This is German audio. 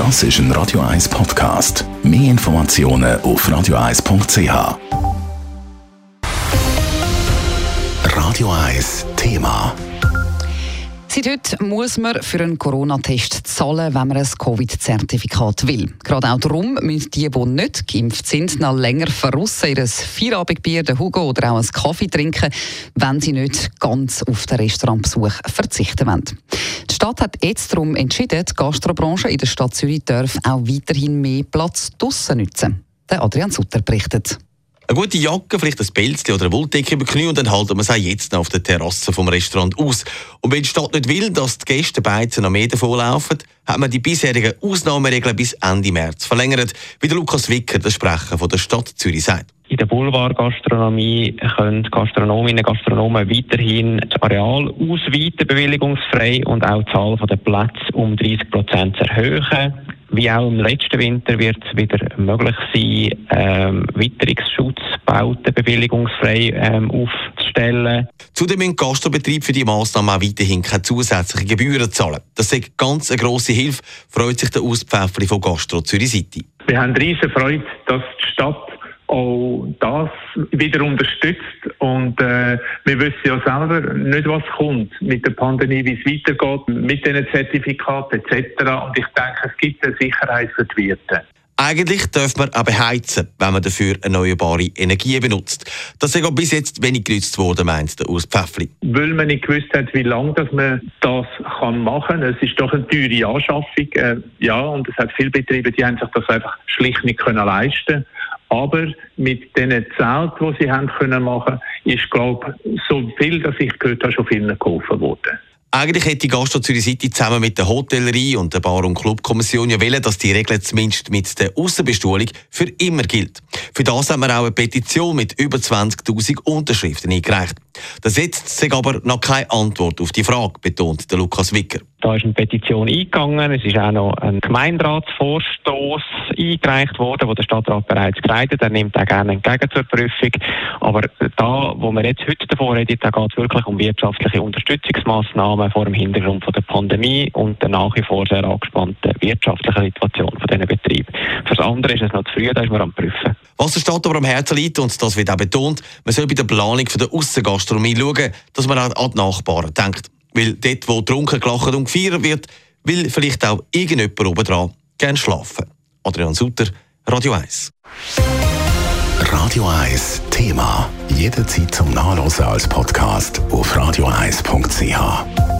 Das ist ein Radio 1 Podcast. Mehr Informationen auf radio1.ch. Radio 1 Thema. Seit heute muss man für einen Corona-Test zahlen, wenn man ein Covid-Zertifikat will. Gerade auch darum müssen die, die nicht geimpft sind, noch länger verrussen ihr Feierabendbier, den Hugo oder auch einen Kaffee trinken, wenn sie nicht ganz auf den Restaurantbesuch verzichten wollen. Stadt hat jetzt darum entschieden, die Gastrobranche in der Stadt Zürich darf auch weiterhin mehr Platz draussen nutzen. Der Adrian Sutter berichtet. Eine gute Jacke, vielleicht ein Pelzchen oder eine Wolldecke über Knie und dann halten wir es auch jetzt noch auf der Terrasse vom Restaurant aus. Und wenn die Stadt nicht will, dass die Gäste beizen noch mehr davonlaufen, hat man die bisherigen Ausnahmeregeln bis Ende März verlängert, wie der Lukas Wicker, der Sprecher von der Stadt Zürich, sagt. In der Boulevardgastronomie können Gastronominnen und Gastronomen weiterhin das Areal ausweiten, bewilligungsfrei und auch die Zahl der Plätze um 30 Prozent erhöhen. Wie auch im letzten Winter wird es wieder möglich sein, ähm, Witterungsschutzbauten bewilligungsfrei ähm, aufzustellen. Zudem müssen Gastrobetriebe für die Massnahmen auch weiterhin keine zusätzlichen Gebühren zahlen. Das ist ganz eine grosse Hilfe, freut sich der Auspfäffli von Gastro Zürich City. Wir haben riesen Freude, dass die Stadt auch das wieder unterstützt. Und äh, wir wissen ja selber nicht, was kommt mit der Pandemie, wie es weitergeht, mit diesen Zertifikaten etc. Und ich denke, es gibt eine Sicherheit für die Wirte. Eigentlich darf man auch beheizen, wenn man dafür erneuerbare Energie benutzt. Das ist bis jetzt wenig genutzt worden, meint der Urs Pfäffli. Weil man nicht gewusst hat, wie lange dass man das kann machen kann. Es ist doch eine teure Anschaffung. Äh, ja, und es hat viele Betriebe, die haben sich das einfach schlicht nicht können leisten aber mit den Zelten, die sie haben können machen, ist, glaube so viel, dass ich gehört habe, schon vielen geholfen worden. Eigentlich hätte die Gastro Zürich City zusammen mit der Hotellerie und der Bar- und Clubkommission ja wollen, dass die Regel zumindest mit der Aussenbestuhlung für immer gilt. Für das haben wir auch eine Petition mit über 20.000 Unterschriften eingereicht. Das jetzt sei aber noch keine Antwort auf die Frage, betont der Lukas Wicker. Da ist eine Petition eingegangen. Es ist auch noch ein Gemeinderatsvorstoß eingereicht worden, wo der Stadtrat bereits geleitet. Er nimmt auch gerne entgegen zur Prüfung. Aber da, wo wir jetzt heute davor reden, da geht es wirklich um wirtschaftliche Unterstützungsmaßnahmen vor dem Hintergrund von der Pandemie und der nach wie vor sehr angespannten wirtschaftlichen Situation von diesen Betrieben. Für das andere ist es noch zu früh, da ist man am Prüfen. Was der Stadt aber am Herzen liegt, und das wird auch betont, man soll bei der Planung von der Aussengastronomie schauen, dass man auch an die Nachbarn denkt. Weil dort, wo trunken, gelacht und gefeiert wird, will vielleicht auch irgendjemand oben dran gerne schlafen. Adrian Sutter, Radio 1. Radio 1 Thema. Jederzeit zum Nachlesen als Podcast auf radio1.ch.